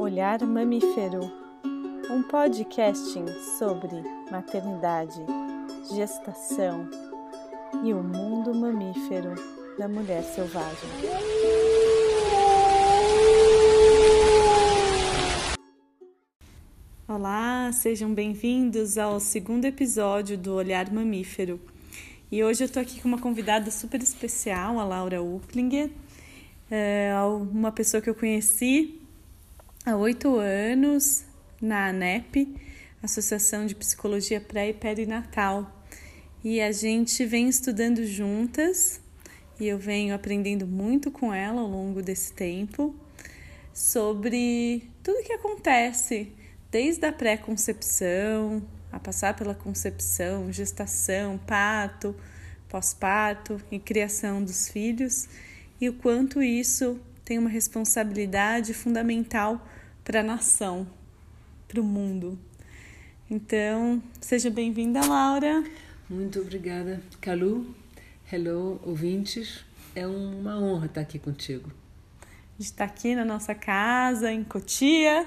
Olhar Mamífero, um podcasting sobre maternidade, gestação e o mundo mamífero da mulher selvagem. Olá, sejam bem-vindos ao segundo episódio do Olhar Mamífero. E hoje eu tô aqui com uma convidada super especial, a Laura Uplinger, é uma pessoa que eu conheci há oito anos na ANEP, Associação de Psicologia Pré e Perinatal. E a gente vem estudando juntas e eu venho aprendendo muito com ela ao longo desse tempo sobre tudo que acontece desde a pré-concepção, a passar pela concepção, gestação, parto, pós-parto e criação dos filhos e o quanto isso tem uma responsabilidade fundamental para a nação, para o mundo. Então, seja bem-vinda, Laura. Muito obrigada, Calu. Hello, ouvintes. É uma honra estar aqui contigo. Gente está aqui na nossa casa, em Cotia,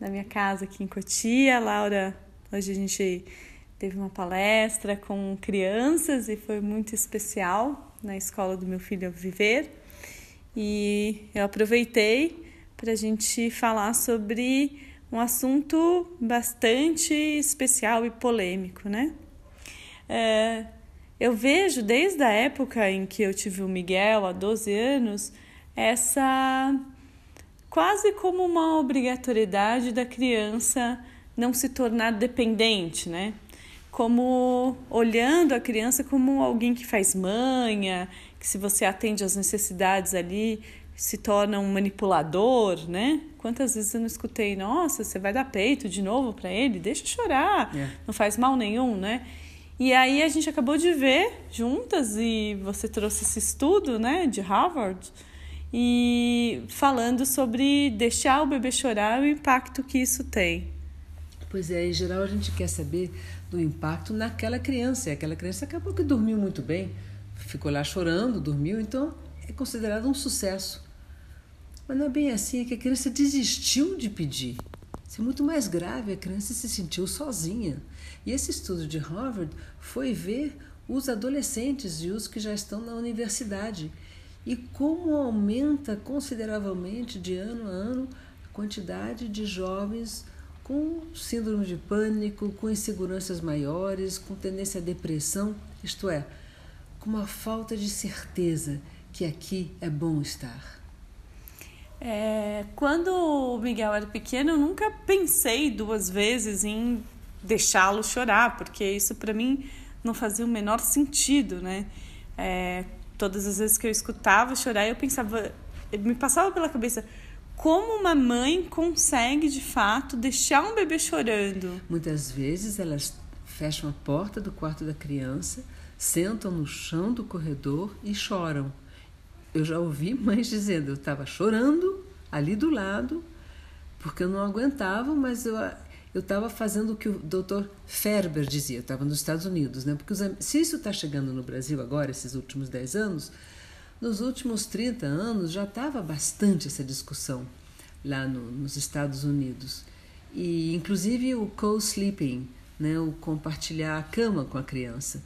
na minha casa aqui em Cotia. Laura, hoje a gente teve uma palestra com crianças e foi muito especial na escola do meu filho Viver. E eu aproveitei para a gente falar sobre um assunto bastante especial e polêmico, né? É, eu vejo desde a época em que eu tive o Miguel, há 12 anos, essa quase como uma obrigatoriedade da criança não se tornar dependente, né? Como olhando a criança como alguém que faz manha, que se você atende às necessidades ali, se torna um manipulador, né? Quantas vezes eu não escutei, nossa, você vai dar peito de novo para ele? Deixa chorar, é. não faz mal nenhum, né? E aí a gente acabou de ver juntas e você trouxe esse estudo, né, de Harvard, e falando sobre deixar o bebê chorar e o impacto que isso tem. Pois é, em geral a gente quer saber do impacto naquela criança. E aquela criança acabou que dormiu muito bem ficou lá chorando, dormiu, então é considerado um sucesso. Mas não é bem assim, é que a criança desistiu de pedir. Isso é muito mais grave, a criança se sentiu sozinha. E esse estudo de Harvard foi ver os adolescentes e os que já estão na universidade e como aumenta consideravelmente de ano a ano a quantidade de jovens com síndrome de pânico, com inseguranças maiores, com tendência à depressão, isto é, com uma falta de certeza que aqui é bom estar? É, quando o Miguel era pequeno, eu nunca pensei duas vezes em deixá-lo chorar, porque isso para mim não fazia o menor sentido, né? É, todas as vezes que eu escutava chorar, eu pensava, me passava pela cabeça como uma mãe consegue de fato deixar um bebê chorando. Muitas vezes elas fecham a porta do quarto da criança sentam no chão do corredor e choram. Eu já ouvi mães dizendo: eu estava chorando ali do lado, porque eu não aguentava, mas eu eu estava fazendo o que o doutor Ferber dizia, eu estava nos Estados Unidos, né? Porque os, se isso está chegando no Brasil agora, esses últimos 10 anos, nos últimos 30 anos já estava bastante essa discussão lá no, nos Estados Unidos. E inclusive o co-sleeping, né? o compartilhar a cama com a criança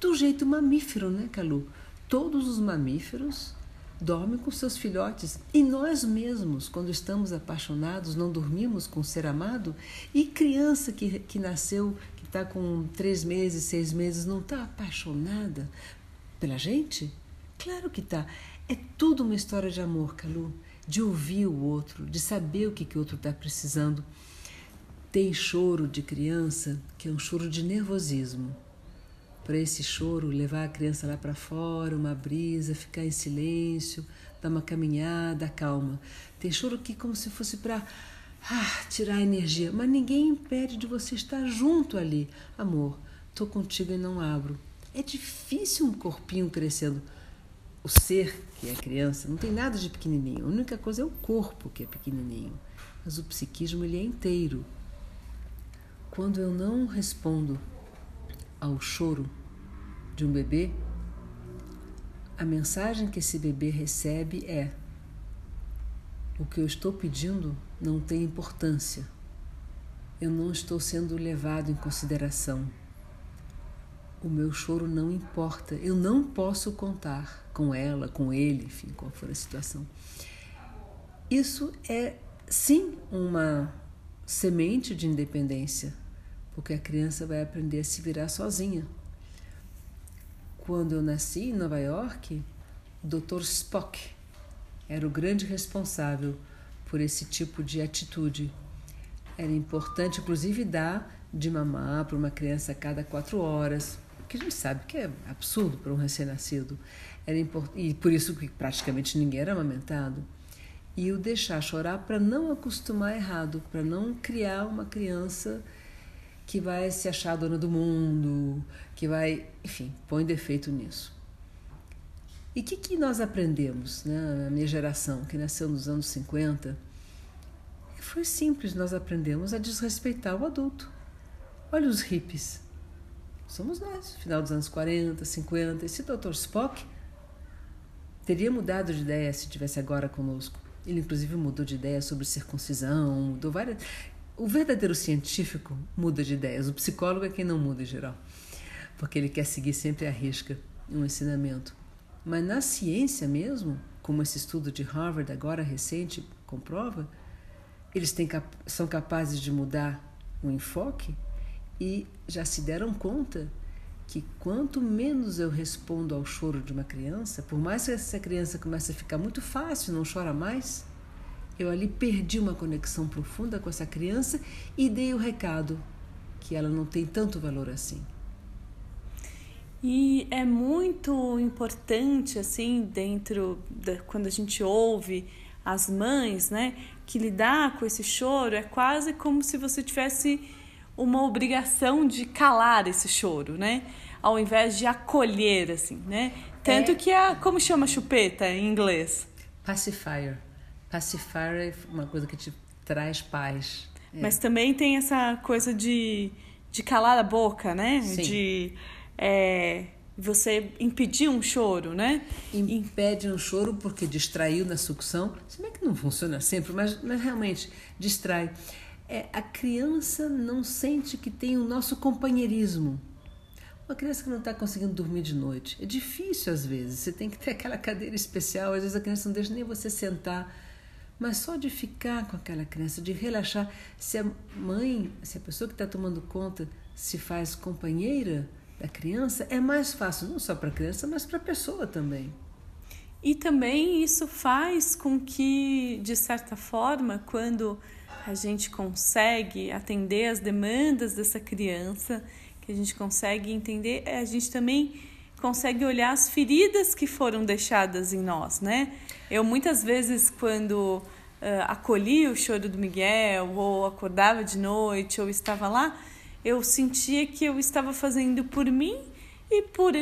do jeito mamífero, né, Calu? Todos os mamíferos dormem com seus filhotes e nós mesmos, quando estamos apaixonados, não dormimos com o ser amado? E criança que, que nasceu, que está com três meses, seis meses, não está apaixonada pela gente? Claro que está. É tudo uma história de amor, Calu, de ouvir o outro, de saber o que, que o outro está precisando. Tem choro de criança que é um choro de nervosismo para esse choro, levar a criança lá para fora, uma brisa, ficar em silêncio, dar uma caminhada, calma. Tem choro que como se fosse para ah, tirar a energia, mas ninguém impede de você estar junto ali. Amor, tô contigo e não abro. É difícil um corpinho crescendo. O ser, que é criança, não tem nada de pequenininho. A única coisa é o corpo que é pequenininho. Mas o psiquismo ele é inteiro. Quando eu não respondo ao choro de um bebê, a mensagem que esse bebê recebe é: o que eu estou pedindo não tem importância. Eu não estou sendo levado em consideração. O meu choro não importa. Eu não posso contar com ela, com ele, enfim, qual for a situação. Isso é sim uma semente de independência, porque a criança vai aprender a se virar sozinha. Quando eu nasci em Nova York, o Dr. Spock era o grande responsável por esse tipo de atitude. Era importante, inclusive, dar de mamar para uma criança a cada quatro horas, que a gente sabe que é absurdo para um recém-nascido. Era import... E por isso que praticamente ninguém era amamentado. E o deixar chorar para não acostumar errado, para não criar uma criança que vai se achar dona do mundo, que vai, enfim, põe defeito nisso. E o que, que nós aprendemos, né, a minha geração, que nasceu nos anos 50? Foi simples, nós aprendemos a desrespeitar o adulto. Olha os hippies. Somos nós, final dos anos 40, 50. Esse Dr. Spock teria mudado de ideia se tivesse agora conosco. Ele, inclusive, mudou de ideia sobre circuncisão, mudou várias. O verdadeiro científico muda de ideias, o psicólogo é quem não muda em geral, porque ele quer seguir sempre à risca um ensinamento. Mas na ciência mesmo, como esse estudo de Harvard agora recente comprova, eles são capazes de mudar o enfoque e já se deram conta que quanto menos eu respondo ao choro de uma criança, por mais que essa criança comece a ficar muito fácil, não chora mais, eu ali perdi uma conexão profunda com essa criança e dei o recado que ela não tem tanto valor assim. E é muito importante, assim, dentro da, quando a gente ouve as mães, né, que lidar com esse choro é quase como se você tivesse uma obrigação de calar esse choro, né, ao invés de acolher, assim, né. Tanto é... que a como chama chupeta em inglês? Pacifier. Pacifier é uma coisa que te traz paz. É. Mas também tem essa coisa de, de calar a boca, né? Sim. De é, você impedir um choro, né? Impede um choro porque distraiu na sucção. Se bem que não funciona sempre, mas, mas realmente distrai. É, a criança não sente que tem o nosso companheirismo. Uma criança que não está conseguindo dormir de noite. É difícil às vezes. Você tem que ter aquela cadeira especial. Às vezes a criança não deixa nem você sentar. Mas só de ficar com aquela criança, de relaxar. Se a mãe, se a pessoa que está tomando conta se faz companheira, da criança é mais fácil, não só para a criança, mas para a pessoa também. E também isso faz com que, de certa forma, quando a gente consegue atender as demandas dessa criança, que a gente consegue entender, a gente também consegue olhar as feridas que foram deixadas em nós, né? Eu muitas vezes quando uh, acolhi o choro do Miguel, ou acordava de noite, ou estava lá, eu sentia que eu estava fazendo por mim e por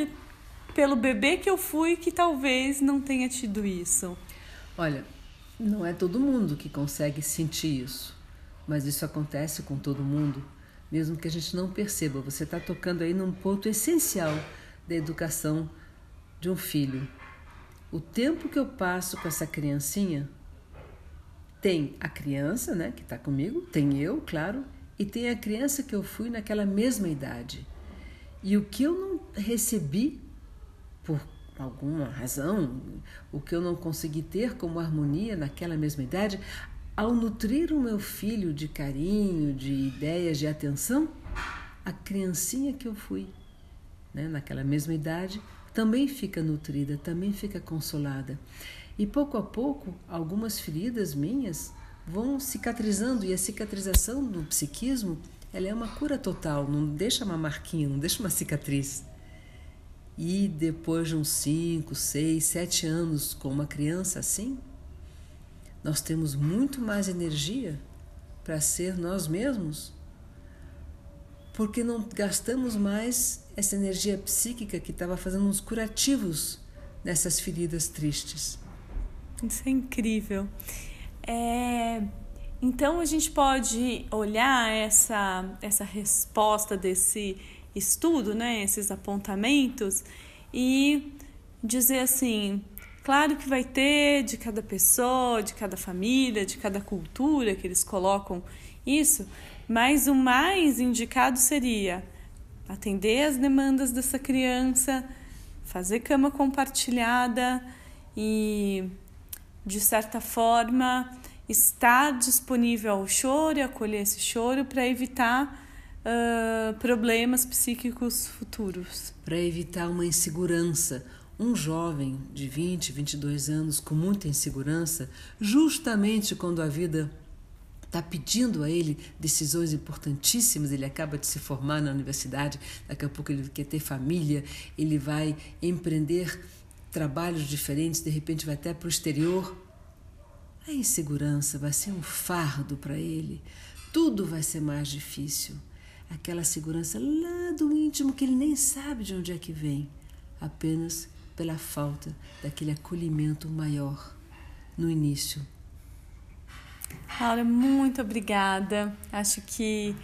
pelo bebê que eu fui que talvez não tenha tido isso. Olha, não é todo mundo que consegue sentir isso, mas isso acontece com todo mundo, mesmo que a gente não perceba. Você está tocando aí num ponto essencial da educação de um filho. O tempo que eu passo com essa criancinha tem a criança, né, que está comigo, tem eu, claro, e tem a criança que eu fui naquela mesma idade. E o que eu não recebi por alguma razão, o que eu não consegui ter como harmonia naquela mesma idade, ao nutrir o meu filho de carinho, de ideias, de atenção, a criancinha que eu fui, né, naquela mesma idade, também fica nutrida, também fica consolada. E pouco a pouco, algumas feridas minhas vão cicatrizando e a cicatrização do psiquismo ela é uma cura total, não deixa uma marquinha, não deixa uma cicatriz. E depois de uns 5, 6, 7 anos com uma criança assim, nós temos muito mais energia para ser nós mesmos, porque não gastamos mais essa energia psíquica que estava fazendo uns curativos nessas feridas tristes. Isso é incrível. É, então a gente pode olhar essa, essa resposta desse estudo, né, esses apontamentos, e dizer assim: Claro que vai ter de cada pessoa, de cada família, de cada cultura que eles colocam isso, mas o mais indicado seria atender as demandas dessa criança, fazer cama compartilhada e, de certa forma, estar disponível ao choro e acolher esse choro para evitar uh, problemas psíquicos futuros. Para evitar uma insegurança. Um jovem de 20, 22 anos com muita insegurança, justamente quando a vida está pedindo a ele decisões importantíssimas. Ele acaba de se formar na universidade, daqui a pouco ele quer ter família, ele vai empreender trabalhos diferentes, de repente vai até para o exterior. A insegurança vai ser um fardo para ele, tudo vai ser mais difícil. Aquela segurança lá do íntimo que ele nem sabe de onde é que vem, apenas pela falta daquele acolhimento maior no início Laura, muito obrigada. Acho que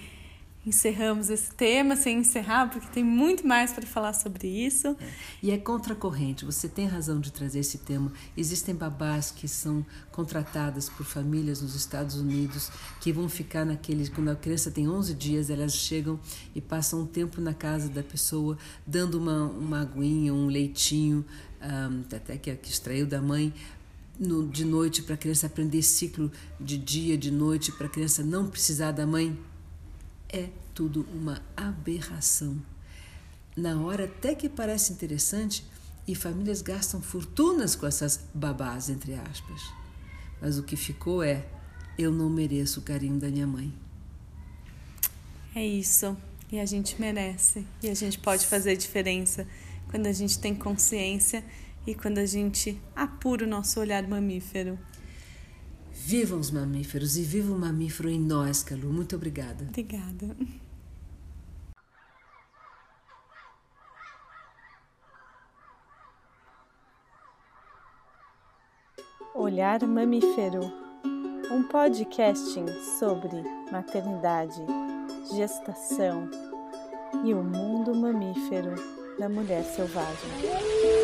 encerramos esse tema sem encerrar, porque tem muito mais para falar sobre isso. É. E é contracorrente, você tem razão de trazer esse tema. Existem babás que são contratadas por famílias nos Estados Unidos que vão ficar naquele. Quando a criança tem 11 dias, elas chegam e passam um tempo na casa da pessoa, dando uma, uma aguinha, um leitinho, um, até que, que extraiu da mãe, no, de noite para a criança aprender ciclo de dia, de noite, para a criança não precisar da mãe, é tudo uma aberração. Na hora até que parece interessante, e famílias gastam fortunas com essas babás, entre aspas. Mas o que ficou é: eu não mereço o carinho da minha mãe. É isso. E a gente merece. E a gente pode fazer diferença quando a gente tem consciência e quando a gente apura o nosso olhar mamífero. Vivam os mamíferos e viva o mamífero em nós, Calu. Muito obrigada. Obrigada. Olhar Mamífero, um podcasting sobre maternidade, gestação e o mundo mamífero da mulher selvagem.